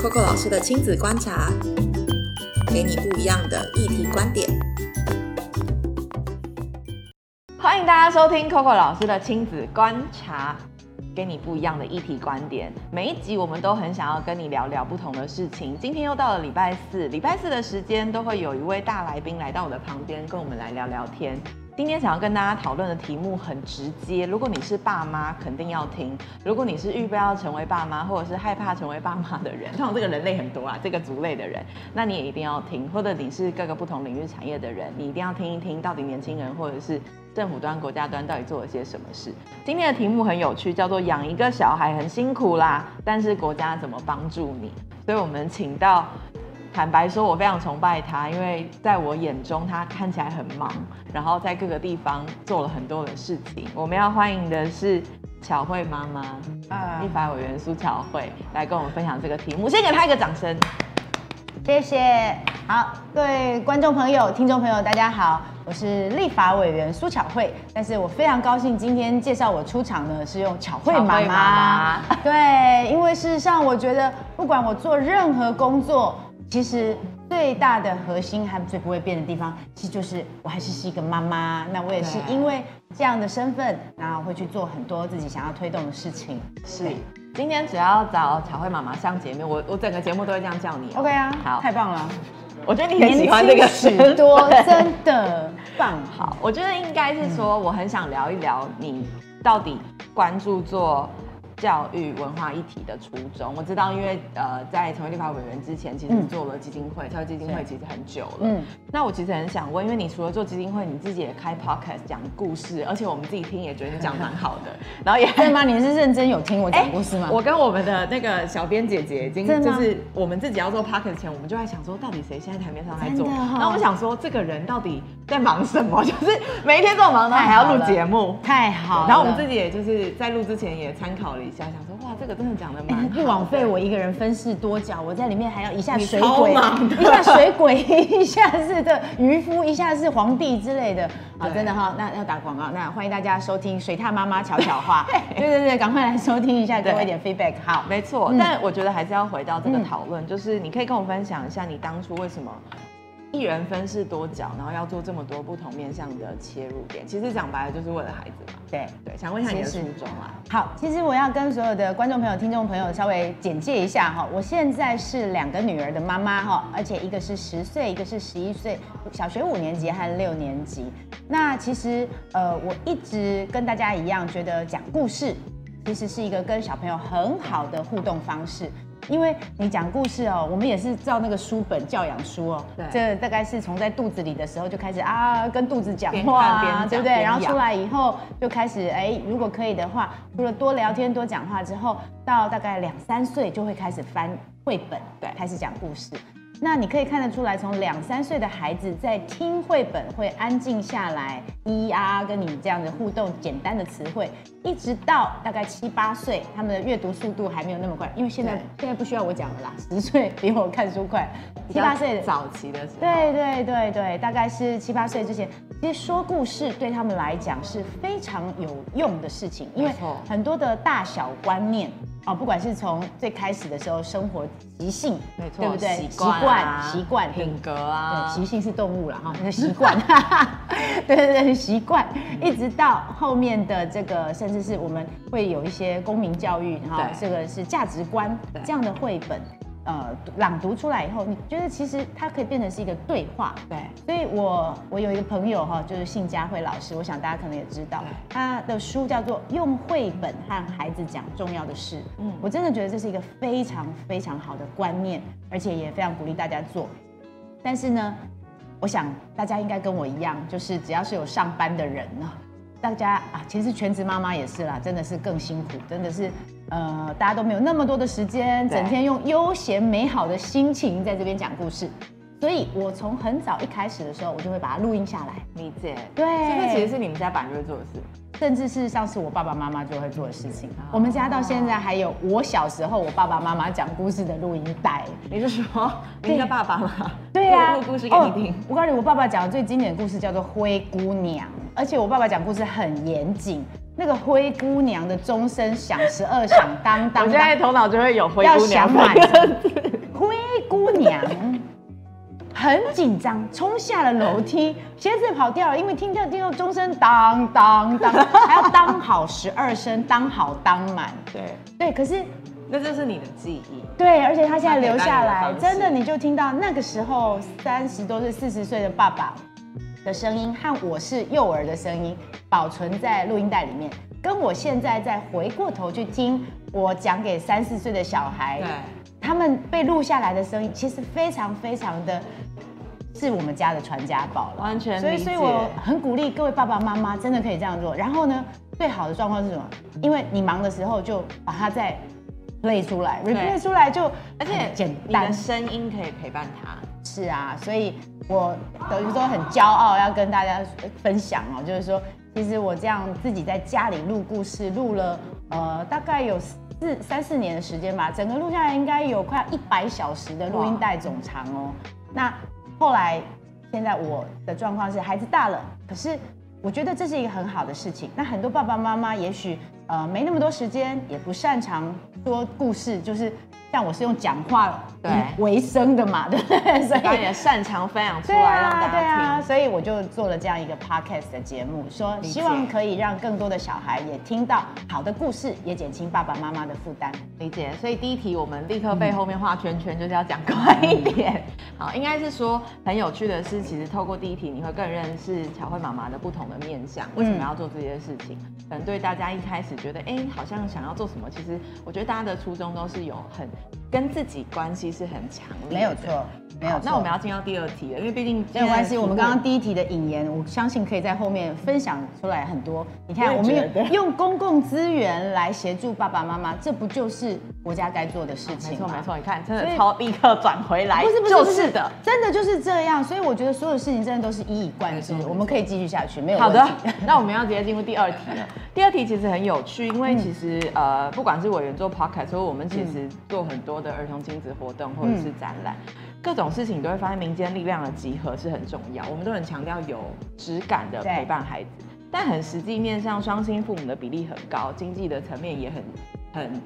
Coco 老师的亲子观察，给你不一样的议题观点。欢迎大家收听 Coco 老师的亲子观察，给你不一样的议题观点。每一集我们都很想要跟你聊聊不同的事情。今天又到了礼拜四，礼拜四的时间都会有一位大来宾来到我的旁边，跟我们来聊聊天。今天想要跟大家讨论的题目很直接，如果你是爸妈，肯定要听；如果你是预备要成为爸妈，或者是害怕成为爸妈的人，像我这个人类很多啊，这个族类的人，那你也一定要听；或者你是各个不同领域产业的人，你一定要听一听，到底年轻人或者是政府端、国家端到底做了些什么事。今天的题目很有趣，叫做“养一个小孩很辛苦啦，但是国家怎么帮助你？”所以我们请到。坦白说，我非常崇拜他，因为在我眼中，他看起来很忙，然后在各个地方做了很多的事情。我们要欢迎的是巧慧妈妈，立法委员苏巧慧，来跟我们分享这个题目。先给她一个掌声，谢谢。好，各位观众朋友、听众朋友，大家好，我是立法委员苏巧慧。但是我非常高兴，今天介绍我出场呢，是用巧慧妈妈。对，因为事实上，我觉得不管我做任何工作。其实最大的核心和最不会变的地方，其实就是我还是是一个妈妈。那我也是因为这样的身份，然后会去做很多自己想要推动的事情。是，今天只要找巧慧妈妈上节目，我我整个节目都会这样叫你。OK 啊，好，太棒了。我觉得你很喜欢这个许多，真的棒。好，我觉得应该是说，我很想聊一聊你到底关注做。教育文化一体的初衷，我知道，因为呃，在成为立法委员之前，其实做了基金会，教育基金会其实很久了。嗯，那我其实很想问，因为你除了做基金会，你自己也开 podcast 讲故事，而且我们自己听也觉得你讲蛮好的。然后也对吗？你是认真有听我讲故事吗？我跟我们的那个小编姐姐已经就是我们自己要做 podcast 前，我们就在想说，到底谁现在台面上在做？那我们想说，这个人到底在忙什么？就是每一天这么忙，他还要录节目，太好。然后我们自己也就是在录之前也参考了。一下想说哇，这个真的讲的蛮不枉费我一个人分饰多角，我在里面还要一下水鬼，一下水鬼，一下是的渔夫，一下是皇帝之类的好，真的哈，那要打广告，那欢迎大家收听水獭妈妈悄悄话，对对对，赶快来收听一下，给我一点 feedback。好，没错，但我觉得还是要回到这个讨论，就是你可以跟我分享一下你当初为什么。一人分饰多角，然后要做这么多不同面向的切入点，其实讲白了就是为了孩子嘛。对对，想问一下你的初衷啊。好，其实我要跟所有的观众朋友、听众朋友稍微简介一下哈。我现在是两个女儿的妈妈哈，而且一个是十岁，一个是十一岁，小学五年级和六年级。那其实呃，我一直跟大家一样，觉得讲故事其实是一个跟小朋友很好的互动方式。因为你讲故事哦，我们也是照那个书本教养书哦，这大概是从在肚子里的时候就开始啊，跟肚子讲话，对不对？然后出来以后就开始哎，如果可以的话，除了多聊天、多讲话之后，到大概两三岁就会开始翻绘本，对，开始讲故事。那你可以看得出来，从两三岁的孩子在听绘本会安静下来，咿咿啊跟你这样子互动，简单的词汇，一直到大概七八岁，他们的阅读速度还没有那么快，因为现在现在不需要我讲了啦，十岁比我看书快，七八岁早期的时候，对对对对，大概是七八岁之前，其实说故事对他们来讲是非常有用的事情，因为很多的大小观念。哦，不管是从最开始的时候，生活习性，没错，对不对？习惯、习惯、品格啊，习性是动物了哈，那个习惯，对对对，习惯，一直到后面的这个，甚至是我们会有一些公民教育哈，这个是价值观这样的绘本。呃，朗读出来以后，你觉得其实它可以变成是一个对话，对。所以我我有一个朋友哈，就是信佳慧老师，我想大家可能也知道，他的书叫做《用绘本和孩子讲重要的事》。嗯，我真的觉得这是一个非常非常好的观念，而且也非常鼓励大家做。但是呢，我想大家应该跟我一样，就是只要是有上班的人呢。大家啊，其实全职妈妈也是啦，真的是更辛苦，真的是，呃，大家都没有那么多的时间，整天用悠闲美好的心情在这边讲故事，所以我从很早一开始的时候，我就会把它录音下来。理解，对，这个其实是你们家本来就会做的事，甚至是上次我爸爸妈妈就会做的事情。我们家到现在还有我小时候我爸爸妈妈讲故事的录音带。你是说你的爸爸吗？对呀，录故事给你听。我告诉你，我爸爸讲的最经典的故事叫做《灰姑娘》。而且我爸爸讲故事很严谨，那个灰姑娘的钟声响十二响，当当。我现在头脑就会有灰姑娘。要想满，姑娘很紧张，冲下了楼梯，鞋子跑掉了，因为听到听到钟声当当当，还要当好十二声，当好当满。对，对，可是那这是你的记忆。对，而且他现在留下来，真的你就听到那个时候三十多岁、四十岁的爸爸的声音和我是幼儿的声音保存在录音带里面，跟我现在再回过头去听我讲给三四岁的小孩对，他们被录下来的声音，其实非常非常的。是我们家的传家宝了，完全所以，所以我很鼓励各位爸爸妈妈，真的可以这样做。然后呢，最好的状况是什么？因为你忙的时候就把它再 play 出来，replay 出来就而且简单你的。声音可以陪伴他。是啊，所以我等于说很骄傲，要跟大家分享哦，就是说，其实我这样自己在家里录故事，录了呃大概有四三四年的时间吧，整个录下来应该有快一百小时的录音带总长哦。那后来现在我的状况是孩子大了，可是我觉得这是一个很好的事情。那很多爸爸妈妈也许呃没那么多时间，也不擅长说故事，就是像我是用讲话对为生的嘛，对不对？所以把你的擅长分享出对来，让啊，大家听。我就做了这样一个 podcast 的节目，说希望可以让更多的小孩也听到好的故事，也减轻爸爸妈妈的负担。理解，所以第一题我们立刻被后面画圈圈，就是要讲快一点。好，应该是说很有趣的是，其实透过第一题，你会更认识巧慧妈妈的不同的面相，为什么要做这些事情？可能对大家一开始觉得，哎、好像想要做什么，其实我觉得大家的初衷都是有很跟自己关系是很强烈的。没有错，没有错。那我们要进到第二题了，因为毕竟没有关系，我们刚刚第第一题的引言，我相信可以在后面分享出来很多。你看，我们用用公共资源来协助爸爸妈妈，这不就是国家该做的事情吗？没错没错，你看真的超立刻转回来，不是不是是的。，真的就是这样。所以我觉得所有事情真的都是一以贯之我们可以继续下去，没有好的。那我们要直接进入第二题了。第二题其实很有趣，因为其实、呃，不管是委员做 podcast，或者我们其实做很多的儿童亲子活动或者是展览，各种事情你都会发现民间力量的集合是很重要。我们都很强调有质感的陪伴孩子，但很实际面上双薪父母的比例很高，经济的层面也很很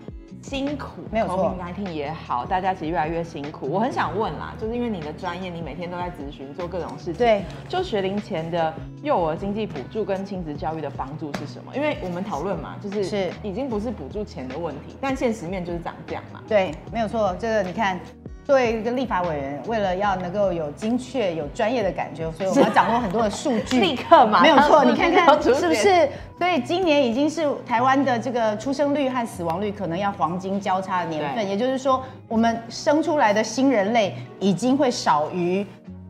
辛苦，没有错 COVID-19 也好，大家其实越来越辛苦。我很想问啦，就是因为你的专业，你每天都在咨询做各种事情，对，就学龄前的幼儿经济补助跟亲子教育的帮助是什么？因为我们讨论嘛，就是是已经不是补助钱的问题，但现实面就是长这样嘛。对，没有错。这个你看，作为一个立法委员，为了要能够有精确、有专业的感觉，所以我们要掌握很多的数据。立刻马上没有错，你看看是不是？所以今年已经是台湾的这个出生率和死亡率可能要黄金交叉的年份，也就是说，我们生出来的新人类已经会少于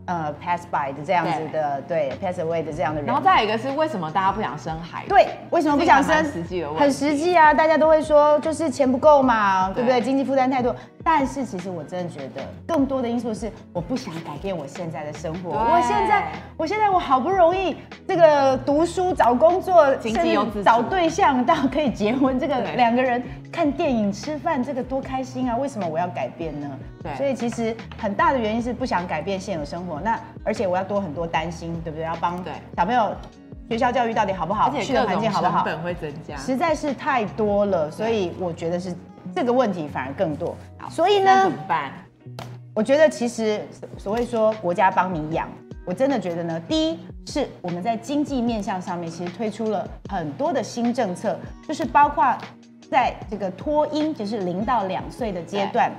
呃 pass by 的这样子的，对 pass away 的这样的人。然后再有一个是为什么大家不想生孩子？对，为什么不想生？实际的问题很实际啊，大家都会说就是钱不够嘛，对不对？经济负担太多。但是其实我真的觉得，更多的因素是我不想改变我现在的生活。我现在，我现在我好不容易这个读书、找工作，经济又自主甚至找对象到可以结婚，这个两个人看电影、吃饭，这个多开心啊！为什么我要改变呢？对所以其实很大的原因是不想改变现有生活。那而且我要多很多担心，对不对？要帮对小朋友学校教育到底好不好，去的环境好不好成？本会增加。实在是太多了，所以我觉得是这个问题反而更多。所以呢怎，么办？我觉得其实所谓说国家帮你养，我真的觉得呢，第一是我们在经济面向上面其实推出了很多的新政策，就是包括在这个托婴，就是零到两岁的阶段。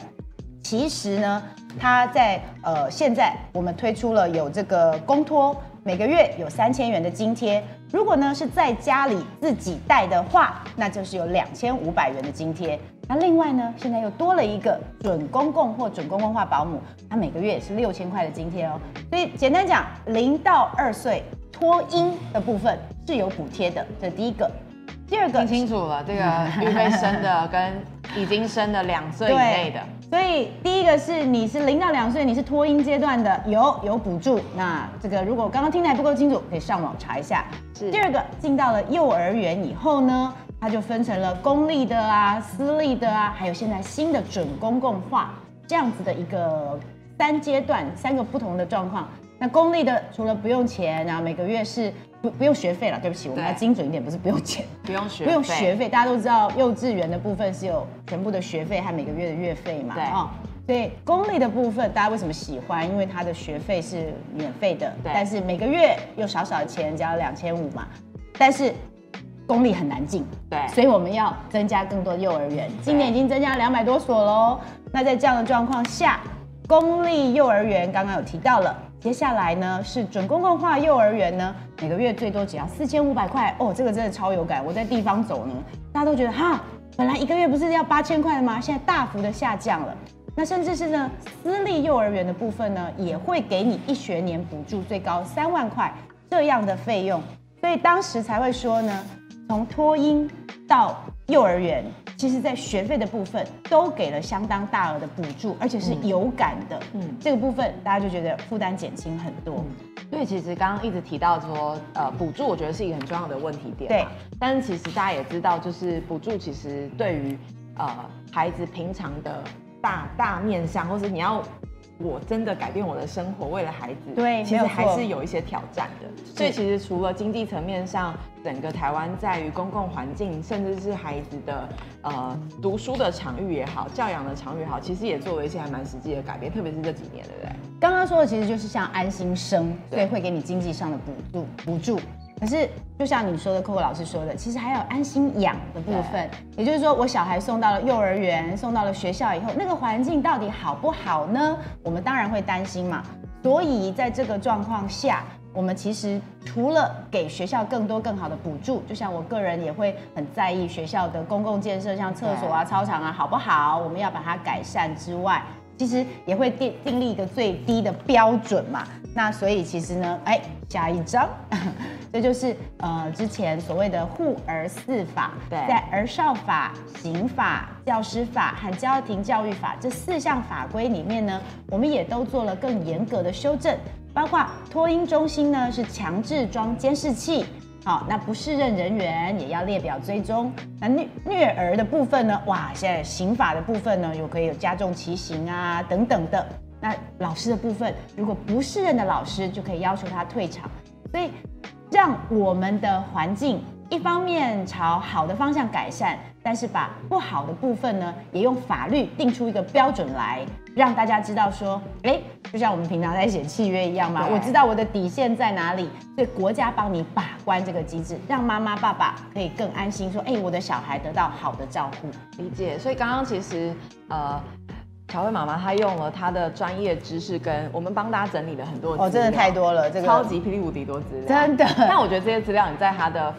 其实呢，它在呃现在我们推出了有这个公托，每个月有三千元的津贴。如果呢是在家里自己带的话，那就是有两千五百元的津贴。那另外呢，现在又多了一个准公共或准公共化保姆，它每个月也是六千块的津贴哦。所以简单讲，零到二岁托婴的部分是有补贴的，这是第一个。第二个听清楚了，这个 预备生的跟已经生的两岁以内的，所以第一个是你是零到两岁，你是托婴阶段的，有有补助。那这个如果刚刚听的还不够清楚，可以上网查一下。是第二个进到了幼儿园以后呢，它就分成了公立的啊、私立的啊，还有现在新的准公共化这样子的一个三阶段、三个不同的状况。那公立的除了不用钱然后，每个月是不不用学费了，对不起，我们要精准一点，不是不用钱。不用学不用学费，大家都知道幼稚园的部分是有全部的学费和每个月的月费嘛，对哦。所以公立的部分，大家为什么喜欢？因为它的学费是免费的，对但是每个月又少少的钱，只要两千五嘛。但是公立很难进，对所以我们要增加更多的幼儿园。今年已经增加两百多所喽。那在这样的状况下，公立幼儿园刚刚有提到了，接下来呢是准公共化幼儿园呢，每个月最多只要四千五百块哦，这个真的超有感。我在地方走呢，大家都觉得哈，本来一个月不是要八千块的吗？现在大幅的下降了。那甚至是呢，私立幼儿园的部分呢，也会给你一学年补助最高三万块这样的费用，所以当时才会说呢，从托婴到幼儿园，其实在学费的部分都给了相当大额的补助，而且是有感的。嗯嗯，这个部分大家就觉得负担减轻很多。所以其实刚刚一直提到说，呃，补助我觉得是一个很重要的问题点。对。但是其实大家也知道，就是补助其实对于呃孩子平常的大大面向，或是你要我真的改变我的生活，为了孩子，对其实还是有一些挑战的。所以其实除了经济层面上，整个台湾在于公共环境，甚至是孩子的呃读书的场域也好，教养的场域也好，其实也做了一些还蛮实际的改变，特别是这几年，对不对？刚刚说的其实就是像安心生，对对，会给你经济上的补助补助。可是就像你说的，Coco 老师说的，其实还有安心养的部分，也就是说，我小孩送到了幼儿园，送到了学校以后，那个环境到底好不好呢？我们当然会担心嘛。所以在这个状况下，我们其实除了给学校更多更好的补助，就像我个人也会很在意学校的公共建设，像厕所啊、操场啊好不好，我们要把它改善之外，其实也会定订立一个最低的标准嘛。那所以其实呢，哎，下一章，这就是呃之前所谓的护儿四法，对在儿少法、刑法、教师法和家庭教育法这四项法规里面呢，我们也都做了更严格的修正，包括托婴中心呢是强制装监视器。好，那不适任人员也要列表追踪。那虐虐儿的部分呢？哇，现在刑法的部分呢，又可以有加重其刑啊等等的。那老师的部分，如果不适任的老师，就可以要求他退场。所以，让我们的环境一方面朝好的方向改善，但是把不好的部分呢，也用法律定出一个标准来，让大家知道说，哎，就像我们平常在写契约一样嘛，我知道我的底线在哪里，所以国家帮你把关这个机制，让妈妈爸爸可以更安心说，哎，我的小孩得到好的照顾。理解，所以刚刚其实呃，乔慧妈妈她用了她的专业知识，跟我们帮大家整理了很多哦，真的太多了，这个。超级霹雳无敌多资料，真的。但我觉得这些资料你在她的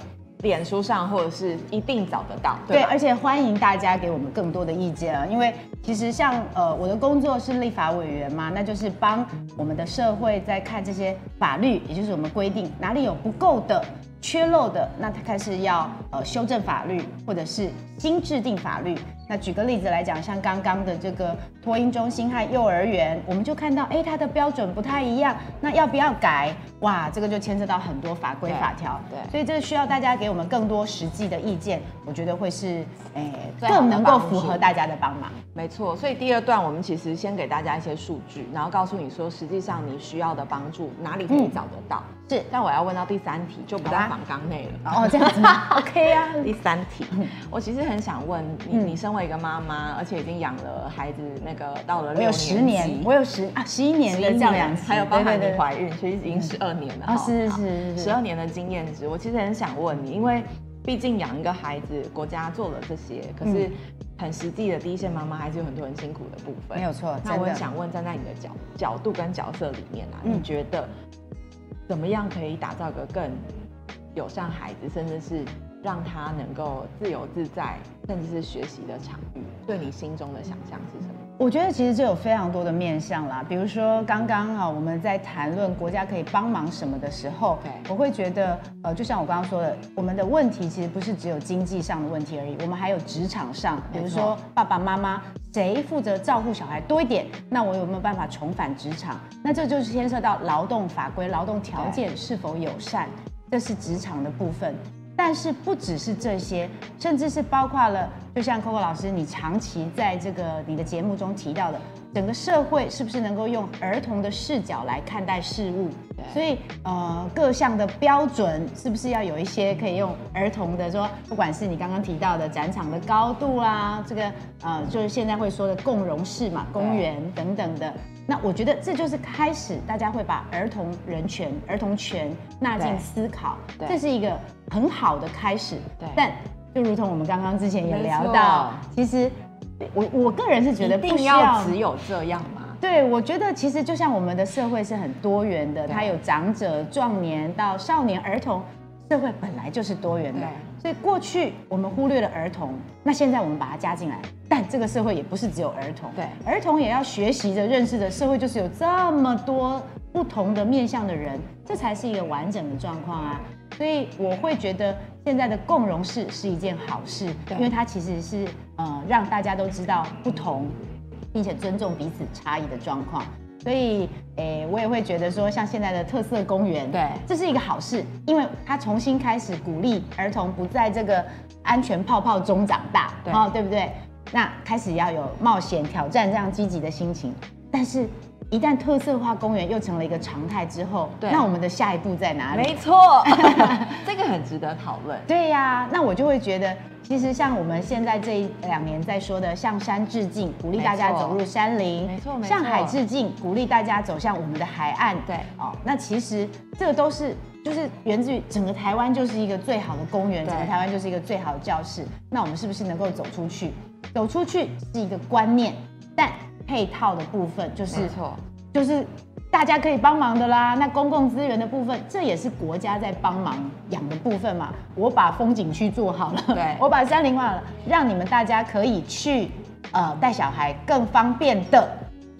脸书上或者是一定找得到，对，吧而且欢迎大家给我们更多的意见啊，因为其实像呃我的工作是立法委员嘛，那就是帮我们的社会在看这些法律，也就是我们规定哪里有不够的、缺漏的，那他开始要呃修正法律，或者是新制定法律。那举个例子来讲，像刚刚的这个托婴中心和幼儿园，我们就看到，哎，它的标准不太一样，那要不要改？哇，这个就牵涉到很多法规法条。对所以这需要大家给我们更多实际的意见，我觉得会是诶最好的更能够符合大家的帮忙。没错，所以第二段我们其实先给大家一些数据，然后告诉你说，实际上你需要的帮助哪里可以找得到。是但我要问到第三题，就不在好啊访纲内了。哦，这样子？OK 啊。第三题，我其实很想问你，嗯你身为一个妈妈，而且已经养了孩子，那个到了我有六十年，我有十啊十一年的教养，还有包含你怀孕，其实已经十二年了哈。啊是是是是。十二年的经验值，我其实很想问你，因为毕竟养一个孩子，国家做了这些，可是很实际的第一线妈妈还是有很多很辛苦的部分。没有错那我很想问，站在你的角角度跟角色里面啊，嗯。你觉得怎么样可以打造一个更友善孩子，甚至是让他能够自由自在，甚至是学习的场域？对你心中的想象是什么？我觉得其实这有非常多的面向啦，比如说刚刚啊我们在谈论国家可以帮忙什么的时候，我会觉得呃，就像我刚刚说的，我们的问题其实不是只有经济上的问题而已，我们还有职场上，比如说爸爸妈妈谁负责照顾小孩多一点，那我有没有办法重返职场？那这就是牵涉到劳动法规、劳动条件是否友善，这是职场的部分。但是不只是这些，甚至是包括了，就像 Coco 老师，你长期在这个你的节目中提到的，整个社会是不是能够用儿童的视角来看待事物？所以呃，各项的标准是不是要有一些可以用儿童的说，不管是你刚刚提到的展场的高度啊，这个呃，就是现在会说的共融式嘛，公园等等的。那我觉得这就是开始，大家会把儿童人权、儿童权纳进思考，这是一个很好的开始。对，但就如同我们刚刚之前也聊到，其实我我个人是觉得，不需要只有这样嘛？对，我觉得其实就像我们的社会是很多元的，它有长者、壮年到少年、儿童，社会本来就是多元的。所以过去我们忽略了儿童，那现在我们把它加进来。但这个社会也不是只有儿童，对，儿童也要学习着认识的社会就是有这么多不同的面向的人，这才是一个完整的状况啊。所以我会觉得现在的共融式是一件好事，因为它其实是呃让大家都知道不同，并且尊重彼此差异的状况。所以诶，我也会觉得说，像现在的特色公园，对，这是一个好事，因为它重新开始鼓励儿童不在这个安全泡泡中长大，哦，对不对？那开始要有冒险挑战这样积极的心情，但是，一旦特色化公园又成了一个常态之后，那我们的下一步在哪里？没错，这个很值得讨论。对呀，那我就会觉得，其实像我们现在这一两年在说的向山致敬，鼓励大家走入山林；没错，没错，向海致敬，鼓励大家走向我们的海岸。对，哦，那其实这个都是就是源自于整个台湾就是一个最好的公园，整个台湾就是一个最好的教室。那我们是不是能够走出去？走出去是一个观念，但配套的部分就是，错，就是大家可以帮忙的啦。那公共资源的部分，这也是国家在帮忙养的部分嘛。我把风景区做好了，对，我把山林化了，让你们大家可以去呃带小孩更方便的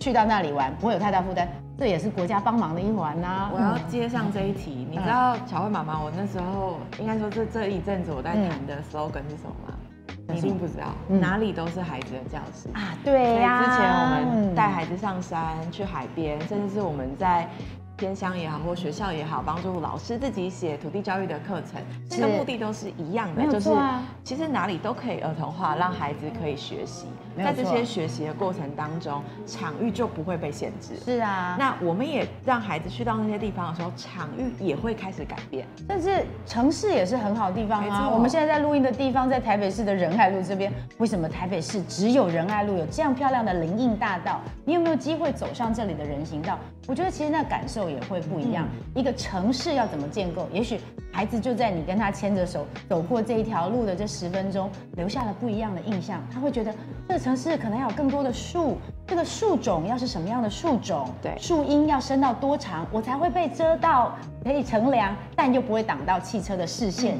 去到那里玩，不会有太大负担。这也是国家帮忙的一环呐。我要接上这一题，你知道巧慧妈妈，我那时候应该说这这一阵子我在谈的 slogan 是什么吗？你一定不知道，哪里都是孩子的教室啊！对呀，之前我们带孩子上山、去海边，甚至是我们在。偏乡也好，或学校也好，帮助老师自己写土地教育的课程，这个目的都是一样的，就是其实哪里都可以儿童化，让孩子可以学习。在这些学习的过程当中，场域就不会被限制。是啊，那我们也让孩子去到那些地方的时候，场域也会开始改变。但是城市也是很好的地方啊。我们现在在录音的地方在台北市的仁爱路这边，为什么台北市只有仁爱路有这样漂亮的林荫大道？你有没有机会走上这里的人行道？我觉得其实那感受。也会不一样。一个城市要怎么建构？也许孩子就在你跟他牵着手走过这一条路的这十分钟，留下了不一样的印象。他会觉得这个城市可能要有更多的树，这个树种要是什么样的树种？对，树荫要伸到多长，我才会被遮到，可以乘凉，但又不会挡到汽车的视线，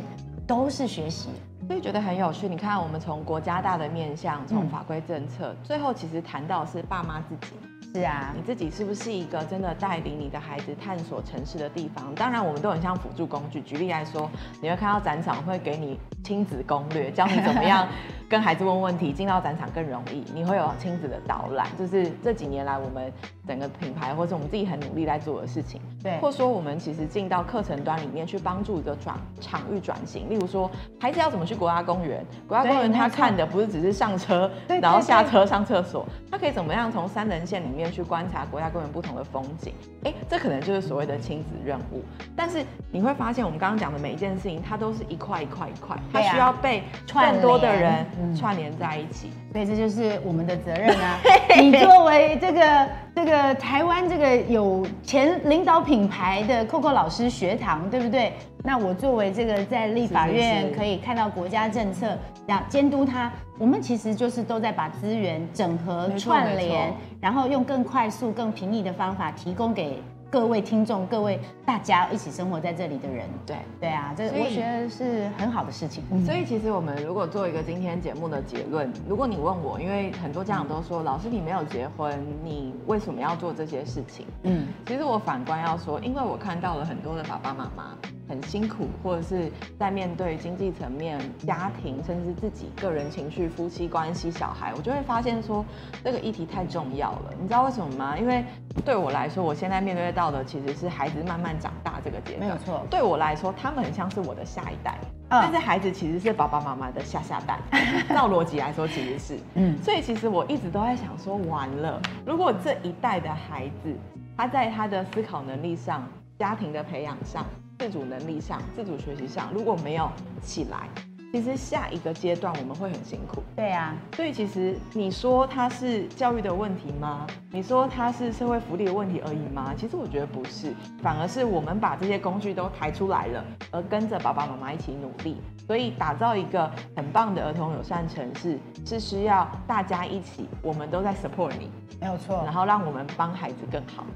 都是学习。所以觉得很有趣。你看，我们从国家大的面向，从法规政策，最后其实谈到是爸妈自己。是啊，你自己是不是一个真的带领你的孩子探索城市的地方？当然，我们都很像辅助工具。举例来说，你会看到展场会给你亲子攻略，教你怎么样。跟孩子问问题，进到展场更容易。你会有亲子的导览，就是这几年来我们整个品牌或者我们自己很努力在做的事情。对，或者说我们其实进到课程端里面去帮助一个转场域转型。例如说，孩子要怎么去国家公园？国家公园他看的不是只是上车，然后下车上厕所，他可以怎么样从三人线里面去观察国家公园不同的风景？哎，这可能就是所谓的亲子任务。但是你会发现，我们刚刚讲的每一件事情，它都是一块一块一块，它需要被更多的人。串联在一起，所以这就是我们的责任啊！你作为这个这个台湾这个有前领导品牌的 Coco 老师学堂，对不对？那我作为这个在立法院可以看到国家政策，要监督它，我们其实就是都在把资源整合串联，然后用更快速、更平易的方法提供给。各位听众，各位大家一起生活在这里的人，对对啊，这我觉得是很好的事情。所以其实我们如果做一个今天节目的结论，如果你问我，因为很多家长都说，老师你没有结婚，你为什么要做这些事情？嗯，其实我反观要说，因为我看到了很多的爸爸妈妈，很辛苦，或者是在面对经济层面、家庭，甚至自己个人情绪、夫妻关系、小孩，我就会发现说这个议题太重要了。你知道为什么吗？因为对我来说，我现在面对到的其实是孩子慢慢长大这个阶段。没有错对我来说，他们很像是我的下一代，嗯但是孩子其实是爸爸妈妈的下下代。照逻辑来说，其实是，嗯嗯，所以其实我一直都在想说，完了，如果这一代的孩子，他在他的思考能力上、家庭的培养上、自主能力上、自主学习上，如果没有起来，其实下一个阶段我们会很辛苦。对啊，所以其实你说它是教育的问题吗？你说它是社会福利的问题而已吗？其实我觉得不是，反而是我们把这些工具都抬出来了，而跟着爸爸妈妈一起努力。所以打造一个很棒的儿童友善城市，是需要大家一起，我们都在 support 你，没有错然。后让我们帮孩子更好。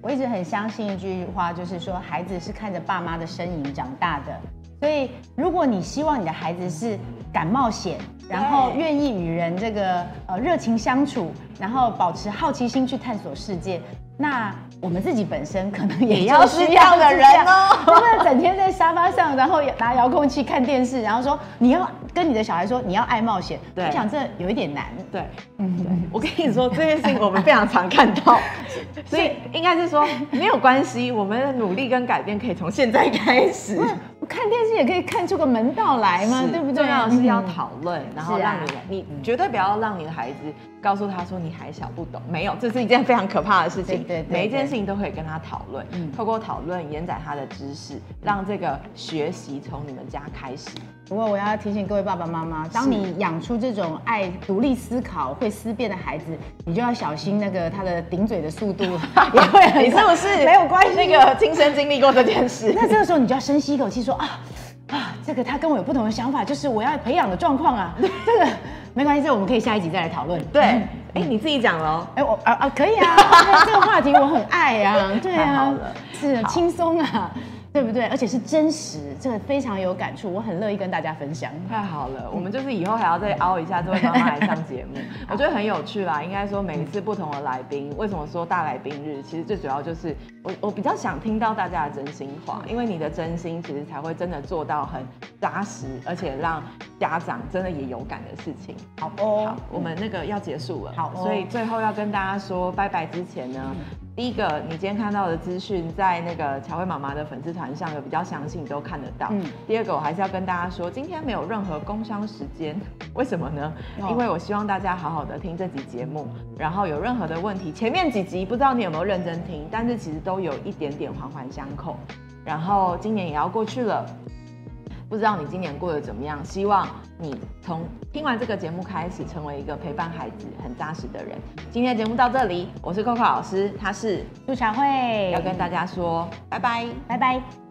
我一直很相信一句话，就是说孩子是看着爸妈的身影长大的。所以，如果你希望你的孩子是敢冒险，然后愿意与人这个呃热情相处，然后保持好奇心去探索世界，那我们自己本身可能也也要是这样的人哦 不能 整天在沙发上，然后拿遥控器看电视，然后说你要跟你的小孩说你要爱冒险，对我想这有一点难。对，嗯，对，我跟你说这件事情我们非常常看到，所以应该是说没有关系，我们的努力跟改变可以从现在开始。我看电视也可以看出个门道来嘛，是对不对？重要的是要嗯讨论，然后让你你绝对不要让你的孩子告诉他说你还小不懂，没有，这是一件非常可怕的事情。对每一件事情都可以跟他讨论，嗯透过讨论延展他的知识，让这个学习从你们家开始。不过我要提醒各位爸爸妈妈，当你养出这种爱独立思考、会思辨的孩子，你就要小心那个他的顶嘴的速度 也会很你是不是没有关系？那个亲身经历过这件事？那这个时候你就要深吸一口气，说啊啊，这个他跟我有不同的想法，就是我要培养的状况啊。这个没关系，这个我们可以下一集再来讨论。对，嗯哎、你自己讲了哦。哎，我啊啊，可以啊，这个话题我很爱 呀、对啊是轻松啊，对不对？而且是真实，这个非常有感触，我很乐意跟大家分享。太好了，我们就是以后还要再凹一下这位妈妈来上节目，我觉得很有趣啦。应该说每一次不同的来宾，为什么说大来宾日？其实最主要就是我我比较想听到大家的真心话，因为你的真心其实才会真的做到很扎实，而且让家长真的也有感的事情。好哦，好，我们那个要结束了，好哦所以最后要跟大家说拜拜之前呢，第一个你今天看到的资讯在那个乔慧妈妈的粉丝团上有比较详细，你都看得到。嗯第二个我还是要跟大家说，今天没有任何工商时间，为什么呢？哦因为我希望大家好好的听这集节目，然后有任何的问题，前面几集不知道你有没有认真听，但是其实都有一点点环环相扣。然后今年也要过去了。不知道你今年过得怎么样？希望你从听完这个节目开始，成为一个陪伴孩子很扎实的人。今天的节目到这里，我是 Coco 老师，他是杜小慧要跟大家说拜拜。拜拜。